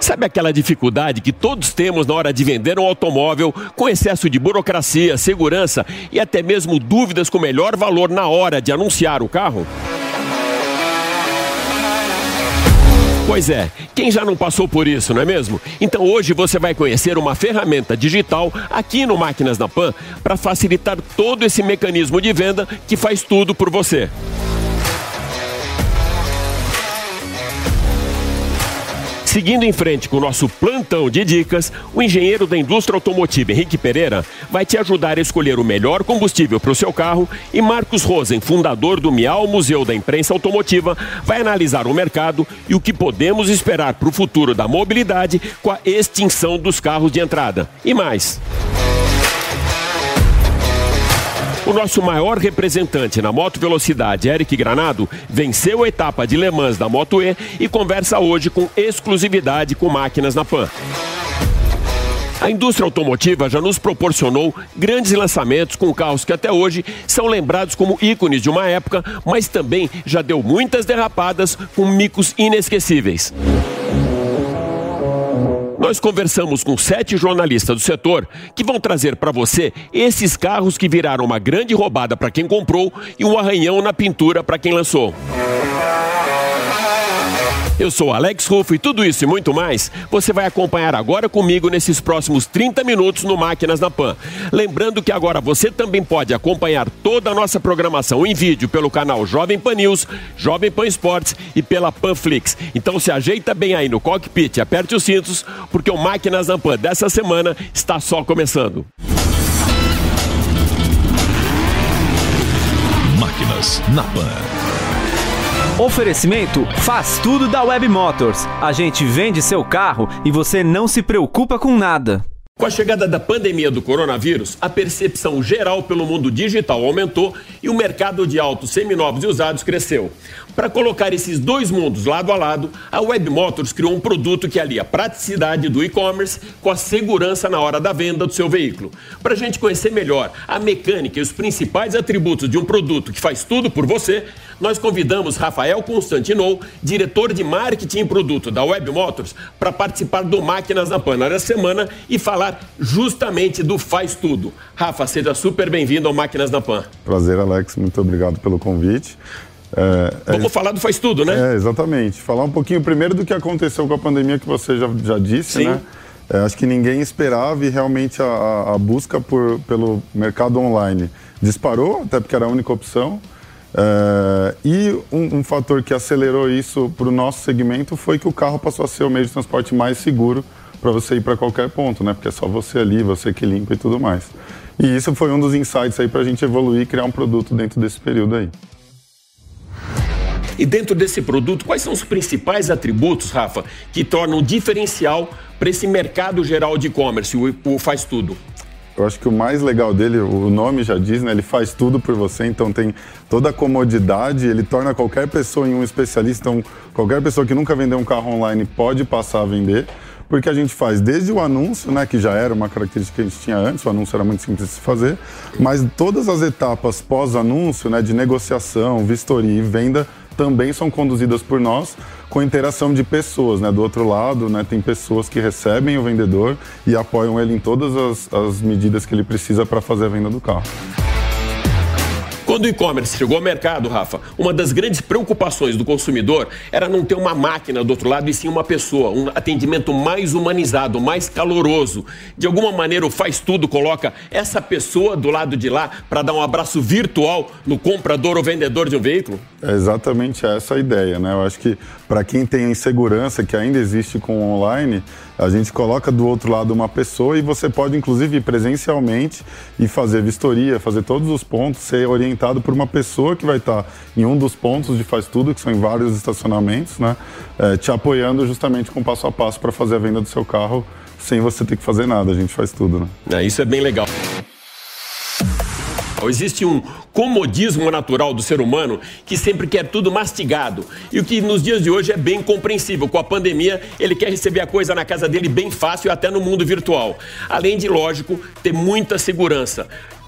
Sabe aquela dificuldade que todos temos na hora de vender um automóvel, com excesso de burocracia, segurança e até mesmo dúvidas com o melhor valor na hora de anunciar o carro? Pois é, quem já não passou por isso, não é mesmo? Então hoje você vai conhecer uma ferramenta digital aqui no Máquinas na Pan para facilitar todo esse mecanismo de venda que faz tudo por você. Seguindo em frente com o nosso plantão de dicas, o engenheiro da indústria automotiva Henrique Pereira vai te ajudar a escolher o melhor combustível para o seu carro e Marcos Rosen, fundador do Miau Museu da Imprensa Automotiva, vai analisar o mercado e o que podemos esperar para o futuro da mobilidade com a extinção dos carros de entrada. E mais. O nosso maior representante na moto velocidade, Eric Granado, venceu a etapa de Le Mans da Moto E e conversa hoje com exclusividade com máquinas na Pan. A indústria automotiva já nos proporcionou grandes lançamentos com carros que até hoje são lembrados como ícones de uma época, mas também já deu muitas derrapadas com micos inesquecíveis. Nós conversamos com sete jornalistas do setor que vão trazer para você esses carros que viraram uma grande roubada para quem comprou e um arranhão na pintura para quem lançou. Eu sou Alex Ruffo e tudo isso e muito mais você vai acompanhar agora comigo nesses próximos 30 minutos no Máquinas na Pan. Lembrando que agora você também pode acompanhar toda a nossa programação em vídeo pelo canal Jovem Pan News, Jovem Pan Esportes e pela Panflix. Então se ajeita bem aí no cockpit, aperte os cintos, porque o Máquinas na Pan dessa semana está só começando. Máquinas na Pan. Oferecimento faz tudo da Web Motors. A gente vende seu carro e você não se preocupa com nada. Com a chegada da pandemia do coronavírus, a percepção geral pelo mundo digital aumentou e o mercado de autos seminovos e usados cresceu. Para colocar esses dois mundos lado a lado, a Web Motors criou um produto que alia a praticidade do e-commerce com a segurança na hora da venda do seu veículo. Para a gente conhecer melhor a mecânica e os principais atributos de um produto que faz tudo por você, nós convidamos Rafael Constantinou, diretor de marketing e produto da Web Motors, para participar do Máquinas na Pana dessa semana e falar justamente do Faz Tudo. Rafa, seja super bem-vindo ao Máquinas na Pan. Prazer, Alex. Muito obrigado pelo convite. É, é Vamos é, falar do Faz Tudo, né? É, exatamente. Falar um pouquinho primeiro do que aconteceu com a pandemia que você já, já disse, Sim. né? É, acho que ninguém esperava e realmente a, a busca por, pelo mercado online disparou, até porque era a única opção. Uh, e um, um, fator que acelerou isso para o nosso segmento foi que o carro passou a ser o meio de transporte mais seguro para você ir para qualquer ponto, né? Porque é só você ali, você que limpa e tudo mais. E isso foi um dos insights aí para a gente evoluir e criar um produto dentro desse período aí. E dentro desse produto, quais são os principais atributos, Rafa, que tornam diferencial para esse mercado geral de e-commerce, o, o faz tudo? Eu acho que o mais legal dele, o nome já diz, né? Ele faz tudo por você, então tem toda a comodidade, ele torna qualquer pessoa em um especialista. Então, qualquer pessoa que nunca vendeu um carro online pode passar a vender, porque a gente faz desde o anúncio, né, que já era uma característica que a gente tinha antes, o anúncio era muito simples de se fazer, mas todas as etapas pós-anúncio, né, de negociação, vistoria e venda também são conduzidas por nós com interação de pessoas, né? Do outro lado, né, tem pessoas que recebem o vendedor e apoiam ele em todas as, as medidas que ele precisa para fazer a venda do carro. Quando o e-commerce chegou ao mercado, Rafa, uma das grandes preocupações do consumidor era não ter uma máquina do outro lado e sim uma pessoa, um atendimento mais humanizado, mais caloroso. De alguma maneira, o faz tudo coloca essa pessoa do lado de lá para dar um abraço virtual no comprador ou vendedor de um veículo? É exatamente essa a ideia, né? Eu acho que para quem tem a insegurança que ainda existe com o online, a gente coloca do outro lado uma pessoa e você pode, inclusive, ir presencialmente e fazer vistoria, fazer todos os pontos, ser orientado por uma pessoa que vai estar em um dos pontos de Faz Tudo, que são em vários estacionamentos, né? É, te apoiando justamente com passo a passo para fazer a venda do seu carro sem você ter que fazer nada. A gente faz tudo, né? É, isso é bem legal. Existe um comodismo natural do ser humano que sempre quer tudo mastigado. E o que nos dias de hoje é bem compreensível. Com a pandemia, ele quer receber a coisa na casa dele bem fácil, até no mundo virtual. Além de, lógico, ter muita segurança.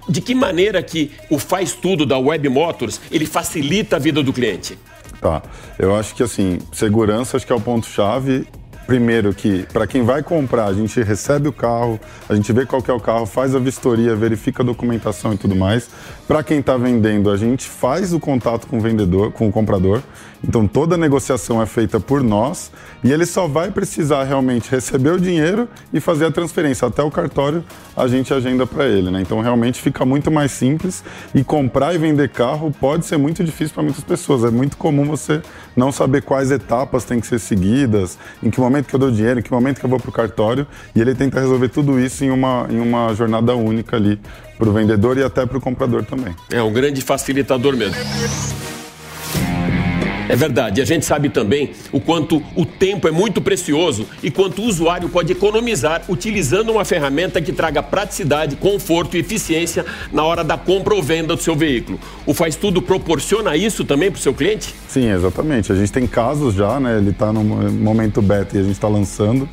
De que maneira que o faz tudo da Web Motors, ele facilita a vida do cliente? Tá. Eu acho que assim, segurança acho que é o ponto chave primeiro que para quem vai comprar, a gente recebe o carro, a gente vê qual é o carro, faz a vistoria, verifica a documentação e tudo mais. Para quem está vendendo, a gente faz o contato com o vendedor, com o comprador. Então toda a negociação é feita por nós e ele só vai precisar realmente receber o dinheiro e fazer a transferência até o cartório, a gente agenda para ele, né? Então realmente fica muito mais simples e comprar e vender carro pode ser muito difícil para muitas pessoas. É muito comum você não saber quais etapas têm que ser seguidas, em que momento que eu dou dinheiro, em que momento que eu vou para o cartório e ele tenta resolver tudo isso em uma, em uma jornada única ali para o vendedor e até para o comprador também. É um grande facilitador mesmo. É verdade. A gente sabe também o quanto o tempo é muito precioso e quanto o usuário pode economizar utilizando uma ferramenta que traga praticidade, conforto e eficiência na hora da compra ou venda do seu veículo. O Faz Tudo proporciona isso também para o seu cliente? Sim, exatamente. A gente tem casos já, né? Ele está no momento beta e a gente está lançando.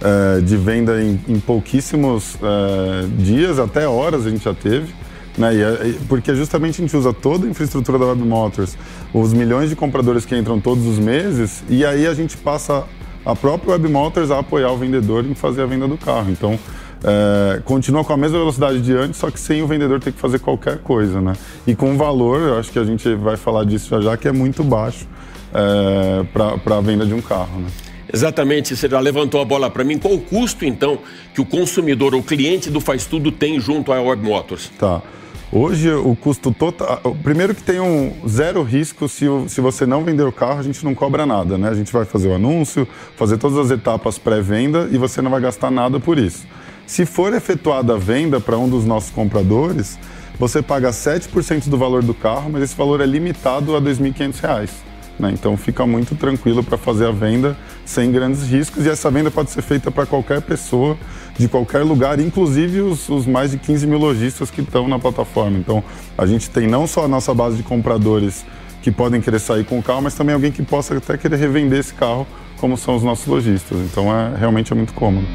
É, de venda em, em pouquíssimos é, dias, até horas a gente já teve. Né? E, porque justamente a gente usa toda a infraestrutura da Web Motors, os milhões de compradores que entram todos os meses, e aí a gente passa a própria Web Motors a apoiar o vendedor em fazer a venda do carro. Então, é, continua com a mesma velocidade de antes, só que sem o vendedor ter que fazer qualquer coisa, né? E com valor, eu acho que a gente vai falar disso já já, que é muito baixo é, para a venda de um carro, né? Exatamente, você já levantou a bola para mim. Qual o custo, então, que o consumidor ou cliente do Faz Tudo tem junto à Web Motors? Tá. Hoje o custo total. Primeiro que tem um zero risco se, se você não vender o carro, a gente não cobra nada, né? A gente vai fazer o anúncio, fazer todas as etapas pré-venda e você não vai gastar nada por isso. Se for efetuada a venda para um dos nossos compradores, você paga 7% do valor do carro, mas esse valor é limitado a R$ 2.500. Né? Então fica muito tranquilo para fazer a venda sem grandes riscos e essa venda pode ser feita para qualquer pessoa de qualquer lugar, inclusive os, os, mais de 15 mil lojistas que estão na plataforma. Então a gente tem não só a nossa base de compradores que podem querer sair com o carro, mas também alguém que possa até querer revender esse carro, como são os nossos lojistas. Então é realmente é muito cômodo.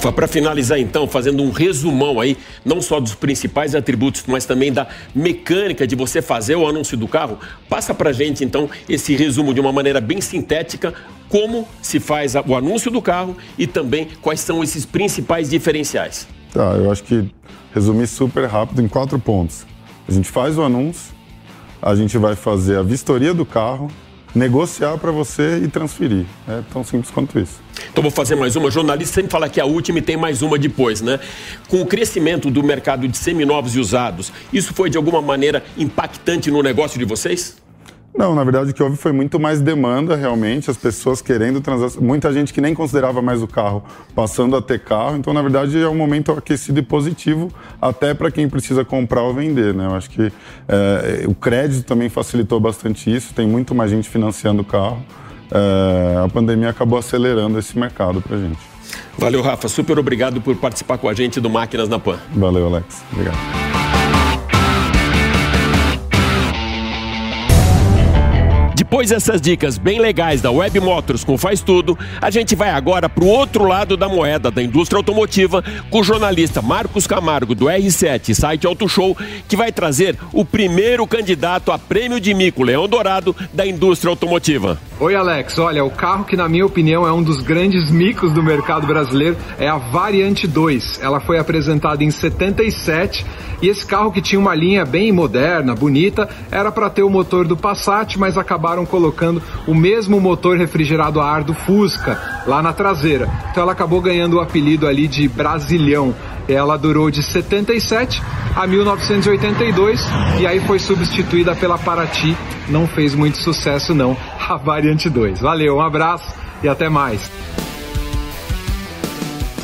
Rafa, para finalizar então, fazendo um resumão aí, não só dos principais atributos, mas também da mecânica de você fazer o anúncio do carro, passa para gente então esse resumo de uma maneira bem sintética, como se faz o anúncio do carro e também quais são esses principais diferenciais. Tá, eu acho que resumir super rápido em quatro pontos. A gente faz o anúncio, a gente vai fazer a vistoria do carro, negociar para você e transferir. É tão simples quanto isso. Então vou fazer mais uma. Jornalista sempre fala que é a última e tem mais uma depois, né? Com o crescimento do mercado de seminovos e usados, isso foi de alguma maneira impactante no negócio de vocês? Não, na verdade o que houve foi muito mais demanda realmente, as pessoas querendo transacionar, muita gente que nem considerava mais o carro passando a ter carro, então na verdade é um momento aquecido e positivo até para quem precisa comprar ou vender, né? Eu acho que é, o crédito também facilitou bastante isso, tem muito mais gente financiando o carro, é, a pandemia acabou acelerando esse mercado para gente. Valeu, Rafa, super obrigado por participar com a gente do Máquinas na Pan. Valeu, Alex, obrigado. Depois dessas dicas bem legais da Web Motors com Faz Tudo, a gente vai agora para o outro lado da moeda da indústria automotiva com o jornalista Marcos Camargo do R7 Site Auto Show, que vai trazer o primeiro candidato a prêmio de mico Leão Dourado da indústria automotiva. Oi Alex, olha, o carro que na minha opinião é um dos grandes micos do mercado brasileiro é a Variante 2. Ela foi apresentada em 77 e esse carro que tinha uma linha bem moderna, bonita, era para ter o motor do Passat, mas acabaram colocando o mesmo motor refrigerado a ar do Fusca lá na traseira. Então ela acabou ganhando o apelido ali de Brasilhão. Ela durou de 77 a 1982 e aí foi substituída pela Paraty. Não fez muito sucesso não, a Variante 2. Valeu, um abraço e até mais.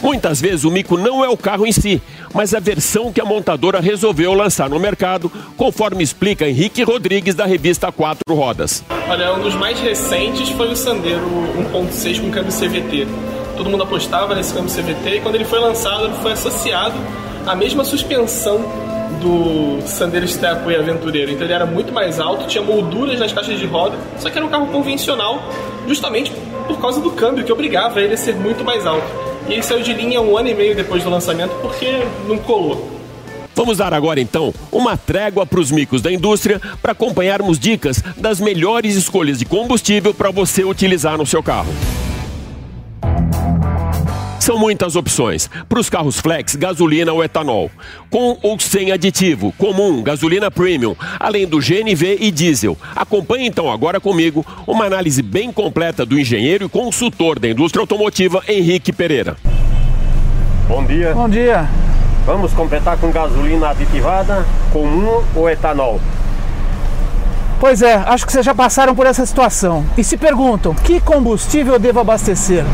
Muitas vezes o mico não é o carro em si, mas a versão que a montadora resolveu lançar no mercado, conforme explica Henrique Rodrigues da revista Quatro Rodas. Olha, um dos mais recentes foi o Sandero 1.6 com câmbio CVT. Todo mundo apostava nesse câmbio CVT e quando ele foi lançado, ele foi associado à mesma suspensão do Sandero Stepway Aventureiro. Então ele era muito mais alto, tinha molduras nas caixas de roda, só que era um carro convencional, justamente por causa do câmbio que obrigava ele a ser muito mais alto. E ele saiu de linha um ano e meio depois do lançamento porque não colou. Vamos dar agora então uma trégua para os micos da indústria para acompanharmos dicas das melhores escolhas de combustível para você utilizar no seu carro. São muitas opções. Para os carros flex, gasolina ou etanol. Com ou sem aditivo, comum, gasolina premium, além do GNV e diesel. Acompanhe então agora comigo uma análise bem completa do engenheiro e consultor da indústria automotiva Henrique Pereira. Bom dia. Bom dia. Vamos completar com gasolina aditivada, comum ou etanol? Pois é, acho que vocês já passaram por essa situação e se perguntam que combustível devo abastecer.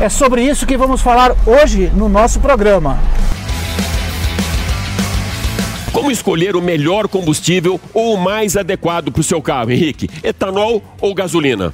É sobre isso que vamos falar hoje no nosso programa. Como escolher o melhor combustível ou o mais adequado para o seu carro, Henrique? Etanol ou gasolina?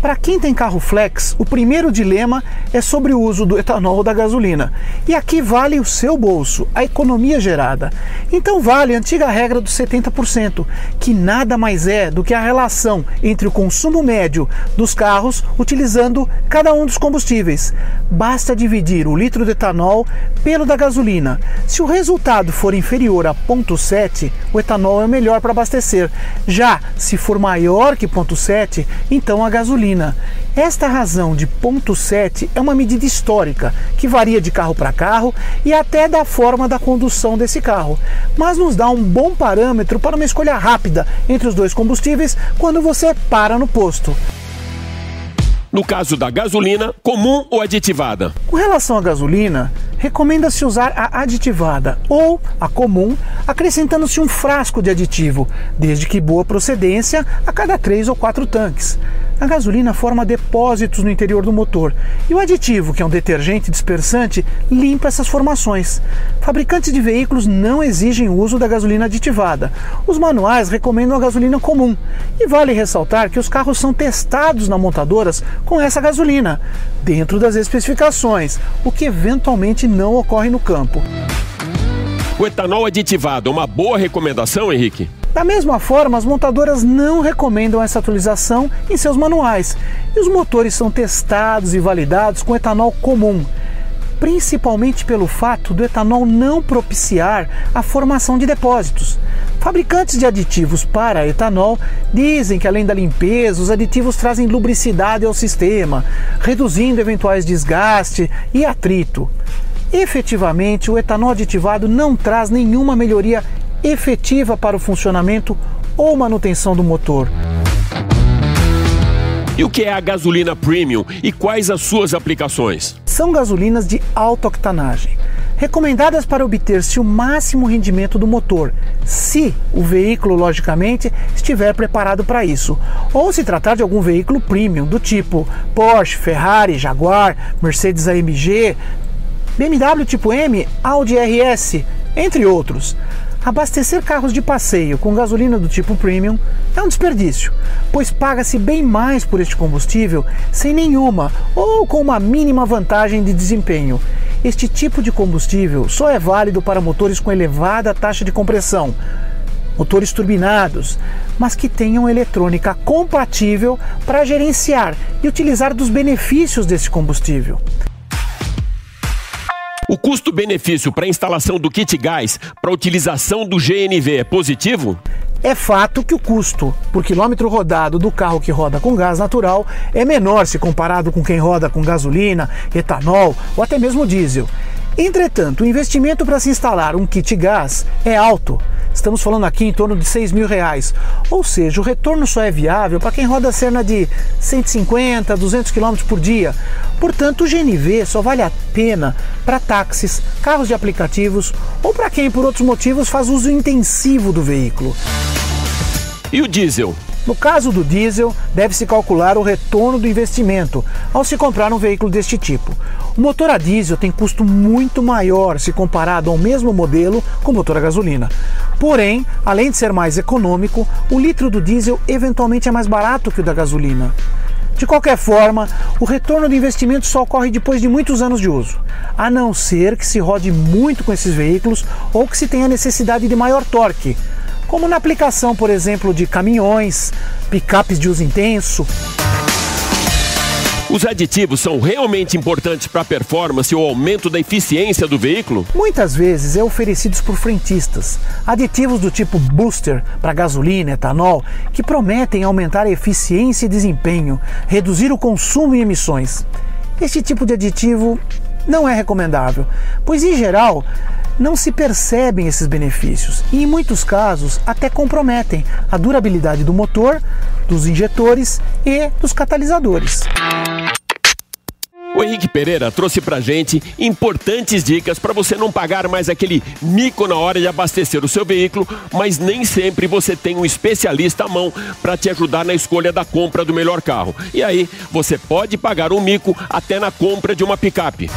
Para quem tem carro flex, o primeiro dilema é sobre o uso do etanol ou da gasolina. E aqui vale o seu bolso, a economia gerada. Então vale a antiga regra dos 70%, que nada mais é do que a relação entre o consumo médio dos carros utilizando cada um dos combustíveis. Basta dividir o litro de etanol pelo da gasolina. Se o resultado for inferior a 0,7, o etanol é melhor para abastecer. Já se for maior que 0,7, então a gasolina gasolina. Esta razão de ponto 7 é uma medida histórica que varia de carro para carro e até da forma da condução desse carro, mas nos dá um bom parâmetro para uma escolha rápida entre os dois combustíveis quando você para no posto. No caso da gasolina, comum ou aditivada? Com relação à gasolina, recomenda-se usar a aditivada ou a comum, acrescentando-se um frasco de aditivo, desde que boa procedência, a cada 3 ou 4 tanques. A gasolina forma depósitos no interior do motor e o aditivo, que é um detergente dispersante, limpa essas formações. Fabricantes de veículos não exigem o uso da gasolina aditivada. Os manuais recomendam a gasolina comum. E vale ressaltar que os carros são testados na montadoras com essa gasolina, dentro das especificações, o que eventualmente não ocorre no campo. O etanol aditivado é uma boa recomendação, Henrique? Da mesma forma, as montadoras não recomendam essa atualização em seus manuais e os motores são testados e validados com etanol comum, principalmente pelo fato do etanol não propiciar a formação de depósitos. Fabricantes de aditivos para etanol dizem que, além da limpeza, os aditivos trazem lubricidade ao sistema, reduzindo eventuais desgaste e atrito. Efetivamente, o etanol aditivado não traz nenhuma melhoria efetiva para o funcionamento ou manutenção do motor. E o que é a gasolina premium e quais as suas aplicações? São gasolinas de alta octanagem, recomendadas para obter-se o máximo rendimento do motor, se o veículo, logicamente, estiver preparado para isso, ou se tratar de algum veículo premium do tipo Porsche, Ferrari, Jaguar, Mercedes AMG, BMW tipo M, Audi RS, entre outros. Abastecer carros de passeio com gasolina do tipo premium é um desperdício, pois paga-se bem mais por este combustível sem nenhuma ou com uma mínima vantagem de desempenho. Este tipo de combustível só é válido para motores com elevada taxa de compressão, motores turbinados, mas que tenham eletrônica compatível para gerenciar e utilizar dos benefícios desse combustível. O custo-benefício para a instalação do kit gás para a utilização do GNV é positivo? É fato que o custo por quilômetro rodado do carro que roda com gás natural é menor se comparado com quem roda com gasolina, etanol ou até mesmo diesel. Entretanto, o investimento para se instalar um kit gás é alto. Estamos falando aqui em torno de 6 mil reais. Ou seja, o retorno só é viável para quem roda cerca de 150, 200 km por dia. Portanto, o GNV só vale a pena para táxis, carros de aplicativos ou para quem, por outros motivos, faz uso intensivo do veículo. E o diesel? No caso do diesel, deve-se calcular o retorno do investimento ao se comprar um veículo deste tipo. O motor a diesel tem custo muito maior se comparado ao mesmo modelo com motor a gasolina. Porém, além de ser mais econômico, o litro do diesel eventualmente é mais barato que o da gasolina. De qualquer forma, o retorno do investimento só ocorre depois de muitos anos de uso, a não ser que se rode muito com esses veículos ou que se tenha necessidade de maior torque, como na aplicação, por exemplo, de caminhões, picapes de uso intenso. Os aditivos são realmente importantes para a performance ou aumento da eficiência do veículo? Muitas vezes é oferecidos por frentistas, aditivos do tipo booster para gasolina, etanol, que prometem aumentar a eficiência e desempenho, reduzir o consumo e emissões. Este tipo de aditivo não é recomendável, pois em geral não se percebem esses benefícios e, em muitos casos, até comprometem a durabilidade do motor, dos injetores e dos catalisadores. O Henrique Pereira trouxe pra gente importantes dicas para você não pagar mais aquele mico na hora de abastecer o seu veículo, mas nem sempre você tem um especialista à mão para te ajudar na escolha da compra do melhor carro. E aí, você pode pagar um mico até na compra de uma picape.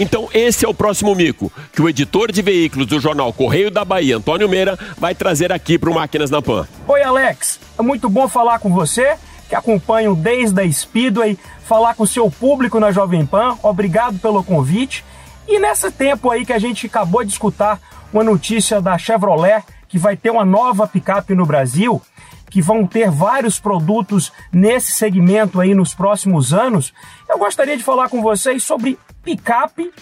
Então, esse é o próximo mico que o editor de veículos do jornal Correio da Bahia, Antônio Meira, vai trazer aqui para o Máquinas na Pan. Oi, Alex. É muito bom falar com você que acompanham desde a Speedway, falar com o seu público na Jovem Pan. Obrigado pelo convite. E nesse tempo aí que a gente acabou de escutar uma notícia da Chevrolet que vai ter uma nova picape no Brasil, que vão ter vários produtos nesse segmento aí nos próximos anos, eu gostaria de falar com vocês sobre picape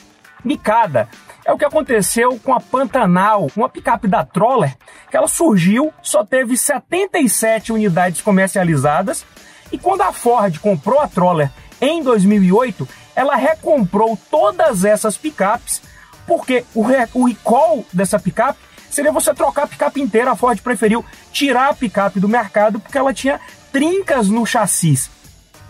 micada. É o que aconteceu com a Pantanal, uma picape da Troller, que ela surgiu, só teve 77 unidades comercializadas, e quando a Ford comprou a Troller em 2008, ela recomprou todas essas picapes, porque o, o recall dessa picape seria você trocar a picape inteira. A Ford preferiu tirar a picape do mercado porque ela tinha trincas no chassi.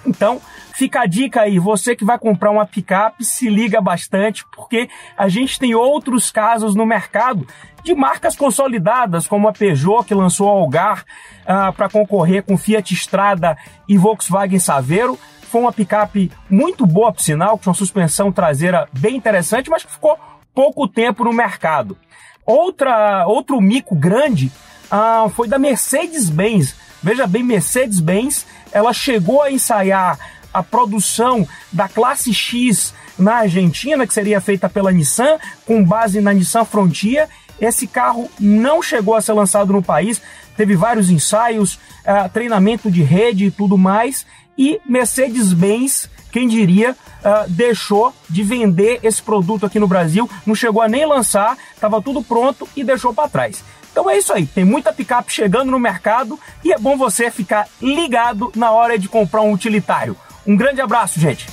Então, fica a dica aí, você que vai comprar uma picape, se liga bastante, porque a gente tem outros casos no mercado de marcas consolidadas, como a Peugeot, que lançou a Algar uh, para concorrer com Fiat Strada e Volkswagen Saveiro. Foi uma picape muito boa, por sinal, com uma suspensão traseira bem interessante, mas que ficou pouco tempo no mercado. Outra, outro mico grande uh, foi da Mercedes-Benz. Veja bem, Mercedes-Benz, ela chegou a ensaiar a produção da classe X na Argentina, que seria feita pela Nissan, com base na Nissan Frontier. Esse carro não chegou a ser lançado no país, teve vários ensaios, uh, treinamento de rede e tudo mais. E Mercedes-Benz quem diria, uh, deixou de vender esse produto aqui no Brasil, não chegou a nem lançar, estava tudo pronto e deixou para trás. Então é isso aí, tem muita picape chegando no mercado e é bom você ficar ligado na hora de comprar um utilitário. Um grande abraço, gente!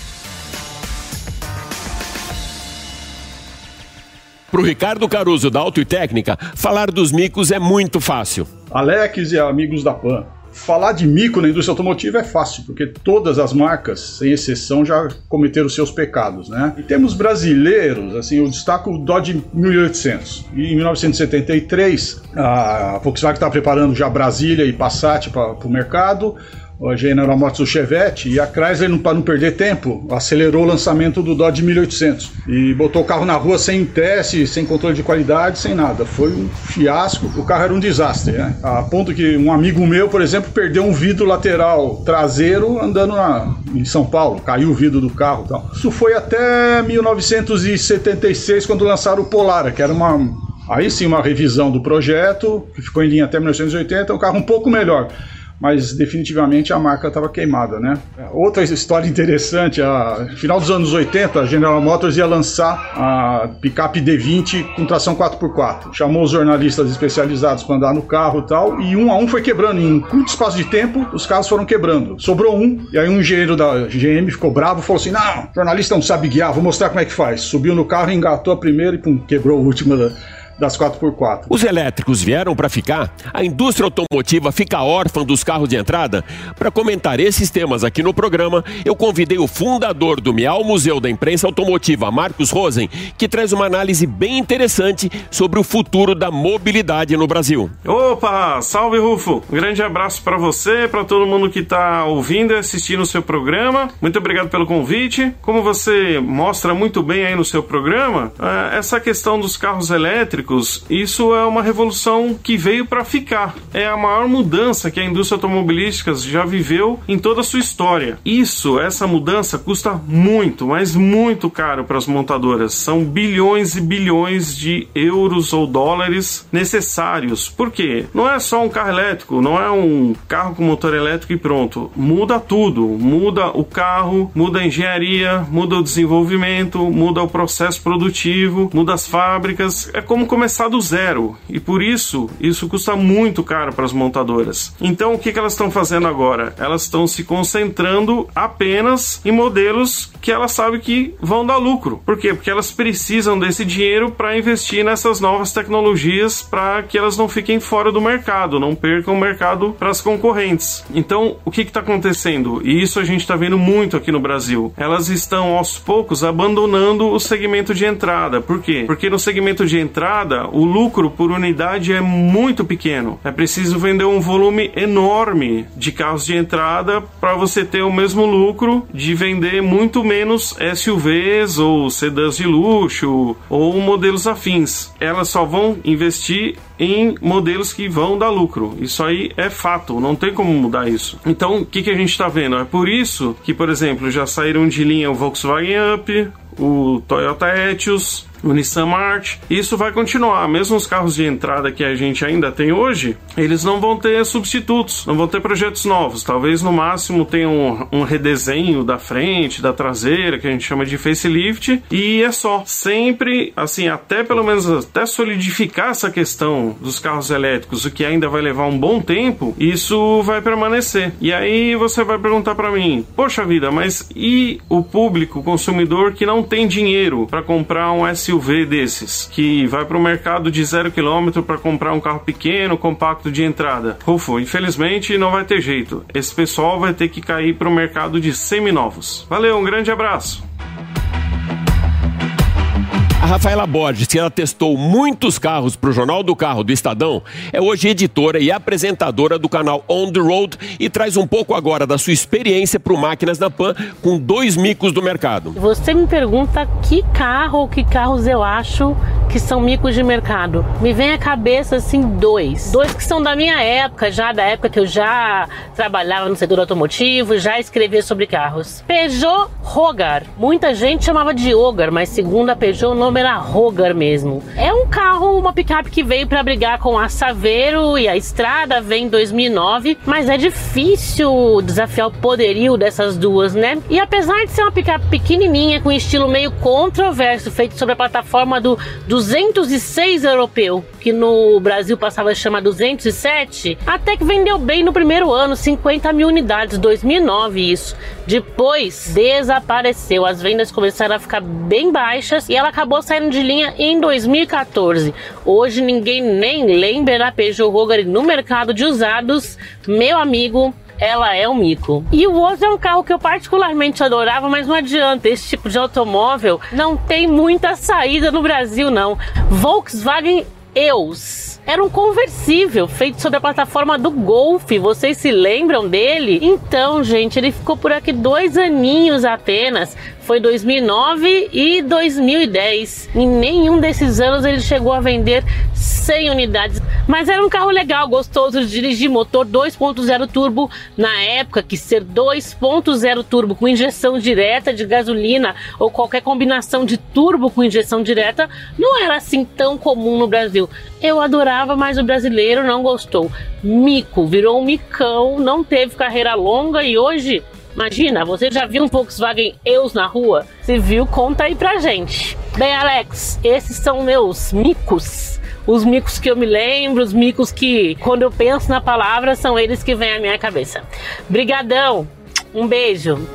Para o Ricardo Caruso da Auto e Técnica, falar dos micos é muito fácil. Alex e amigos da PAN, Falar de mico na indústria automotiva é fácil, porque todas as marcas, sem exceção, já cometeram seus pecados, né? E temos brasileiros, assim, eu destaco o Dodge 1800. E em 1973, a Volkswagen está preparando já Brasília e Passat para o mercado a General Motors Chevette e a Chrysler, para não perder tempo, acelerou o lançamento do Dodge 1800 e botou o carro na rua sem teste, sem controle de qualidade, sem nada. Foi um fiasco. O carro era um desastre, né? A ponto que um amigo meu, por exemplo, perdeu um vidro lateral traseiro andando na, em São Paulo, caiu o vidro do carro, e tal. Isso foi até 1976 quando lançaram o Polara, que era uma Aí sim, uma revisão do projeto, que ficou em linha até 1980, um carro um pouco melhor mas definitivamente a marca estava queimada, né? Outra história interessante, a final dos anos 80, a General Motors ia lançar a picape D20 com tração 4x4. Chamou os jornalistas especializados para andar no carro e tal, e um a um foi quebrando. Em curto espaço de tempo, os carros foram quebrando. Sobrou um, e aí um engenheiro da GM ficou bravo falou assim: Não, jornalista não sabe guiar, vou mostrar como é que faz. Subiu no carro, engatou a primeira e pum, quebrou a última das 4x4. Os elétricos vieram para ficar? A indústria automotiva fica órfã dos carros de entrada? Para comentar esses temas aqui no programa, eu convidei o fundador do Miau Museu da Imprensa Automotiva, Marcos Rosen, que traz uma análise bem interessante sobre o futuro da mobilidade no Brasil. Opa, salve Rufo! Um grande abraço para você, para todo mundo que está ouvindo e assistindo o seu programa. Muito obrigado pelo convite. Como você mostra muito bem aí no seu programa, eh, essa questão dos carros elétricos públicos, isso é uma revolução que veio para ficar. É a maior mudança que a indústria automobilística já viveu em toda a sua história. Isso, essa mudança custa muito, mas muito caro para as montadoras. São bilhões e bilhões de euros ou dólares necessários. Por quê? Não é só um carro elétrico, não é um carro com motor elétrico e pronto. Muda tudo. Muda o carro, muda a engenharia, muda o desenvolvimento, muda o processo produtivo, muda as fábricas. É como começar do zero. E por isso, isso custa muito caro para as montadoras. Então, o que, que elas estão fazendo agora? Elas estão se concentrando apenas em modelos que elas sabem que vão dar lucro. Por quê? Porque elas precisam desse dinheiro para investir nessas novas tecnologias para que elas não fiquem fora do mercado, não percam o mercado para as concorrentes. Então, o que está acontecendo? E isso a gente está vendo muito aqui no Brasil. Elas estão aos poucos abandonando o segmento de entrada. Por quê? Porque no segmento de entrada, o lucro por unidade é muito pequeno. É preciso vender um volume enorme de carros de entrada para você ter o mesmo lucro de vender muito menos SUVs ou sedãs de luxo ou modelos afins. Elas só vão investir em modelos que vão dar lucro. Isso aí é fato, não tem como mudar isso. Então, o que, que a gente está vendo? É por isso que, por exemplo, já saíram de linha o Volkswagen Up, o Toyota Etios, o Nissan March. Isso vai continuar, mesmo os carros de entrada que a gente ainda tem hoje, eles não vão ter substitutos, não vão ter projetos novos. Talvez no máximo tenha um, um redesenho da frente, da traseira, que a gente chama de facelift, e é só. Sempre, assim, até pelo menos até solidificar essa questão dos carros elétricos, o que ainda vai levar um bom tempo, isso vai permanecer. E aí você vai perguntar para mim, poxa vida, mas e o público, o consumidor que não tem dinheiro para comprar um SUV desses, que vai para o mercado de zero quilômetro para comprar um carro pequeno, compacto de entrada. Rufo, infelizmente não vai ter jeito. Esse pessoal vai ter que cair para o mercado de seminovos. Valeu, um grande abraço. A Rafaela Borges, que ela testou muitos carros para o Jornal do Carro do Estadão, é hoje editora e apresentadora do canal On the Road e traz um pouco agora da sua experiência para o Máquinas da Pan com dois micos do mercado. Você me pergunta que carro ou que carros eu acho que são micos de mercado. Me vem à cabeça assim dois. Dois que são da minha época, já da época que eu já trabalhava no setor automotivo, já escrevia sobre carros. Peugeot Rogar. Muita gente chamava de Ogar, mas segundo a Peugeot o nome era Rogar mesmo. É um carro, uma picape que veio para brigar com a Saveiro e a Estrada vem em 2009, mas é difícil desafiar o poderio dessas duas, né? E apesar de ser uma picape pequenininha com estilo meio controverso, feito sobre a plataforma do 206 europeu, que no Brasil passava a chamar 207, até que vendeu bem no primeiro ano, 50 mil unidades, 2009 isso. Depois desapareceu, as vendas começaram a ficar bem baixas e ela acabou saindo de linha em 2014. Hoje ninguém nem lembra da Peugeot Rogar no mercado de usados. Meu amigo, ela é um mico. E o outro é um carro que eu particularmente adorava, mas não adianta. Esse tipo de automóvel não tem muita saída no Brasil, não. Volkswagen EOS. Era um conversível feito sobre a plataforma do Golf. Vocês se lembram dele? Então, gente, ele ficou por aqui dois aninhos apenas. Foi 2009 e 2010. Em nenhum desses anos ele chegou a vender 100 unidades. Mas era um carro legal, gostoso de dirigir, motor 2.0 turbo. Na época que ser 2.0 turbo com injeção direta de gasolina ou qualquer combinação de turbo com injeção direta não era assim tão comum no Brasil. Eu adorava, mas o brasileiro não gostou. Mico, virou um micão, não teve carreira longa e hoje Imagina, você já viu um Volkswagen EUS na rua? Se viu, conta aí pra gente. Bem, Alex, esses são meus micos. Os micos que eu me lembro, os micos que, quando eu penso na palavra, são eles que vêm à minha cabeça. Brigadão, um beijo.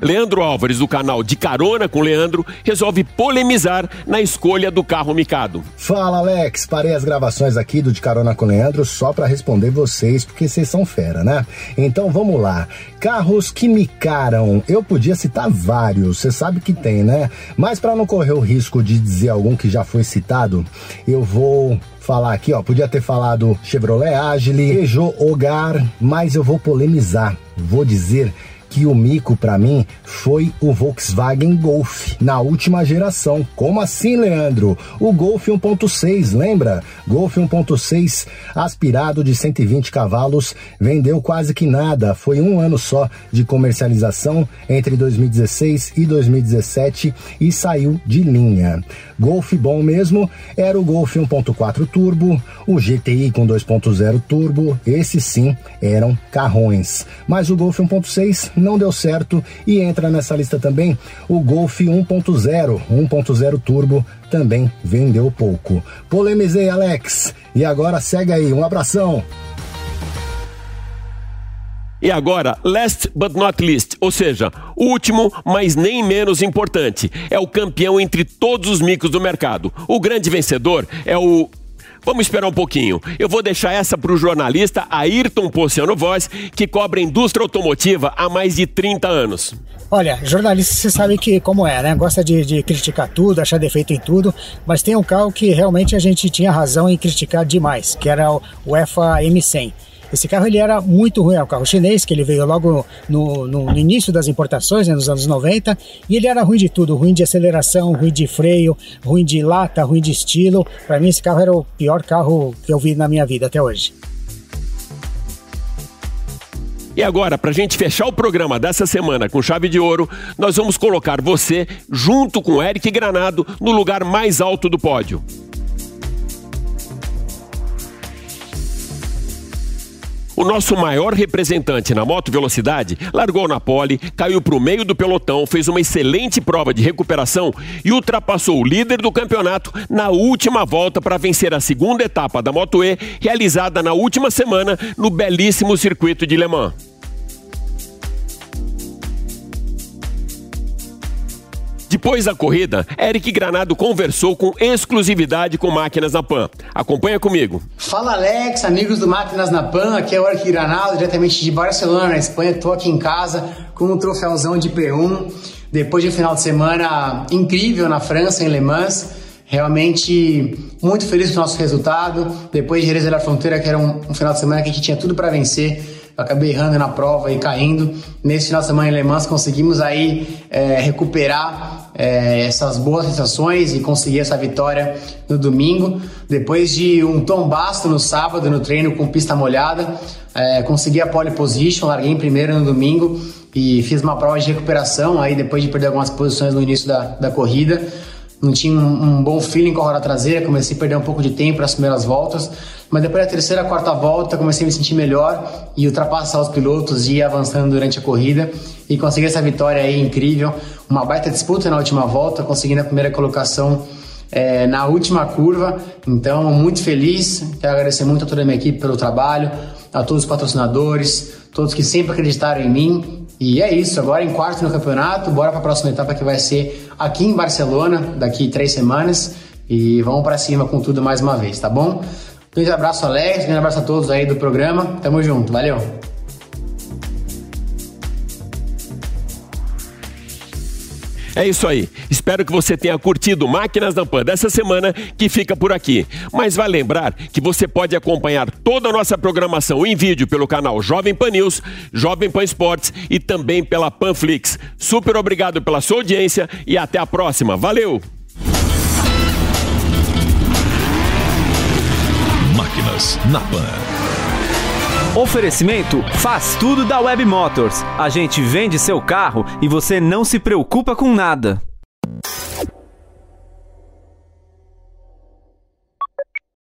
Leandro Álvares, do canal De Carona com Leandro, resolve polemizar na escolha do carro micado. Fala, Alex. Parei as gravações aqui do De Carona com Leandro só para responder vocês, porque vocês são fera, né? Então vamos lá. Carros que micaram. Eu podia citar vários, você sabe que tem, né? Mas para não correr o risco de dizer algum que já foi citado, eu vou falar aqui, ó, podia ter falado Chevrolet Agile, Peugeot Hogar, mas eu vou polemizar. Vou dizer que o mico para mim foi o Volkswagen Golf na última geração. Como assim, Leandro? O Golf 1.6, lembra? Golf 1.6 aspirado de 120 cavalos vendeu quase que nada. Foi um ano só de comercialização entre 2016 e 2017 e saiu de linha. Golf bom mesmo era o Golf 1.4 Turbo, o GTI com 2.0 Turbo, esses sim eram carrões. Mas o Golf 1.6 não deu certo e entra nessa lista também o Golf 1.0, 1.0 Turbo também vendeu pouco. Polemizei, Alex. E agora segue aí, um abração. E agora, last but not least, ou seja, último, mas nem menos importante, é o campeão entre todos os micos do mercado. O grande vencedor é o Vamos esperar um pouquinho. Eu vou deixar essa para o jornalista Ayrton Pociano Voz, que cobre a indústria automotiva há mais de 30 anos. Olha, jornalista você sabe que como é, né? Gosta de, de, criticar tudo, achar defeito em tudo, mas tem um carro que realmente a gente tinha razão em criticar demais, que era o, o EFA M100. Esse carro ele era muito ruim, é um carro chinês que ele veio logo no, no, no início das importações, né, nos anos 90, e ele era ruim de tudo, ruim de aceleração, ruim de freio, ruim de lata, ruim de estilo. Para mim esse carro era o pior carro que eu vi na minha vida até hoje. E agora, para a gente fechar o programa dessa semana com chave de ouro, nós vamos colocar você, junto com Eric Granado, no lugar mais alto do pódio. O nosso maior representante na moto velocidade largou na pole, caiu para o meio do pelotão, fez uma excelente prova de recuperação e ultrapassou o líder do campeonato na última volta para vencer a segunda etapa da Moto E, realizada na última semana no belíssimo circuito de Le Mans. Depois da corrida, Eric Granado conversou com exclusividade com Máquinas na Pan. Acompanha comigo. Fala Alex, amigos do Máquinas na Pan, aqui é o Eric Granado, diretamente de Barcelona, na Espanha. Estou aqui em casa com um troféuzão de P1, depois de um final de semana incrível na França, em Le Mans. Realmente muito feliz com o nosso resultado. Depois de Jerez da Fronteira, que era um, um final de semana que a gente tinha tudo para vencer acabei errando na prova e caindo. Nesse final de semana em Le Mans conseguimos aí é, recuperar é, essas boas sensações e conseguir essa vitória no domingo. Depois de um tombasto no sábado no treino com pista molhada, é, consegui a pole position, larguei em primeiro no domingo e fiz uma prova de recuperação aí depois de perder algumas posições no início da, da corrida não tinha um, um, bom feeling com a roda traseira, comecei a perder um pouco de tempo nas primeiras voltas, mas depois da terceira, quarta volta, comecei a me sentir melhor e ultrapassar os pilotos e ir avançando durante a corrida e consegui essa vitória aí incrível, uma baita disputa na última volta, conseguindo a primeira colocação é, na última curva, então muito feliz, quero agradecer muito a toda a minha equipe pelo trabalho, a todos os patrocinadores, todos que sempre acreditaram em mim e é isso, agora em quarto no campeonato, bora para a próxima etapa que vai ser aqui em Barcelona, daqui três semanas. E vamos para cima com tudo mais uma vez, tá bom? Um grande abraço, Alex, um grande abraço a todos aí do programa. Tamo junto, valeu! É isso aí. Espero que você tenha curtido Máquinas da Pan dessa semana que fica por aqui. Mas vai lembrar que você pode acompanhar toda a nossa programação em vídeo pelo canal Jovem Pan News, Jovem Pan Esportes e também pela Panflix. Super obrigado pela sua audiência e até a próxima. Valeu! Máquinas na Pan. Oferecimento faz tudo da Web Motors. A gente vende seu carro e você não se preocupa com nada.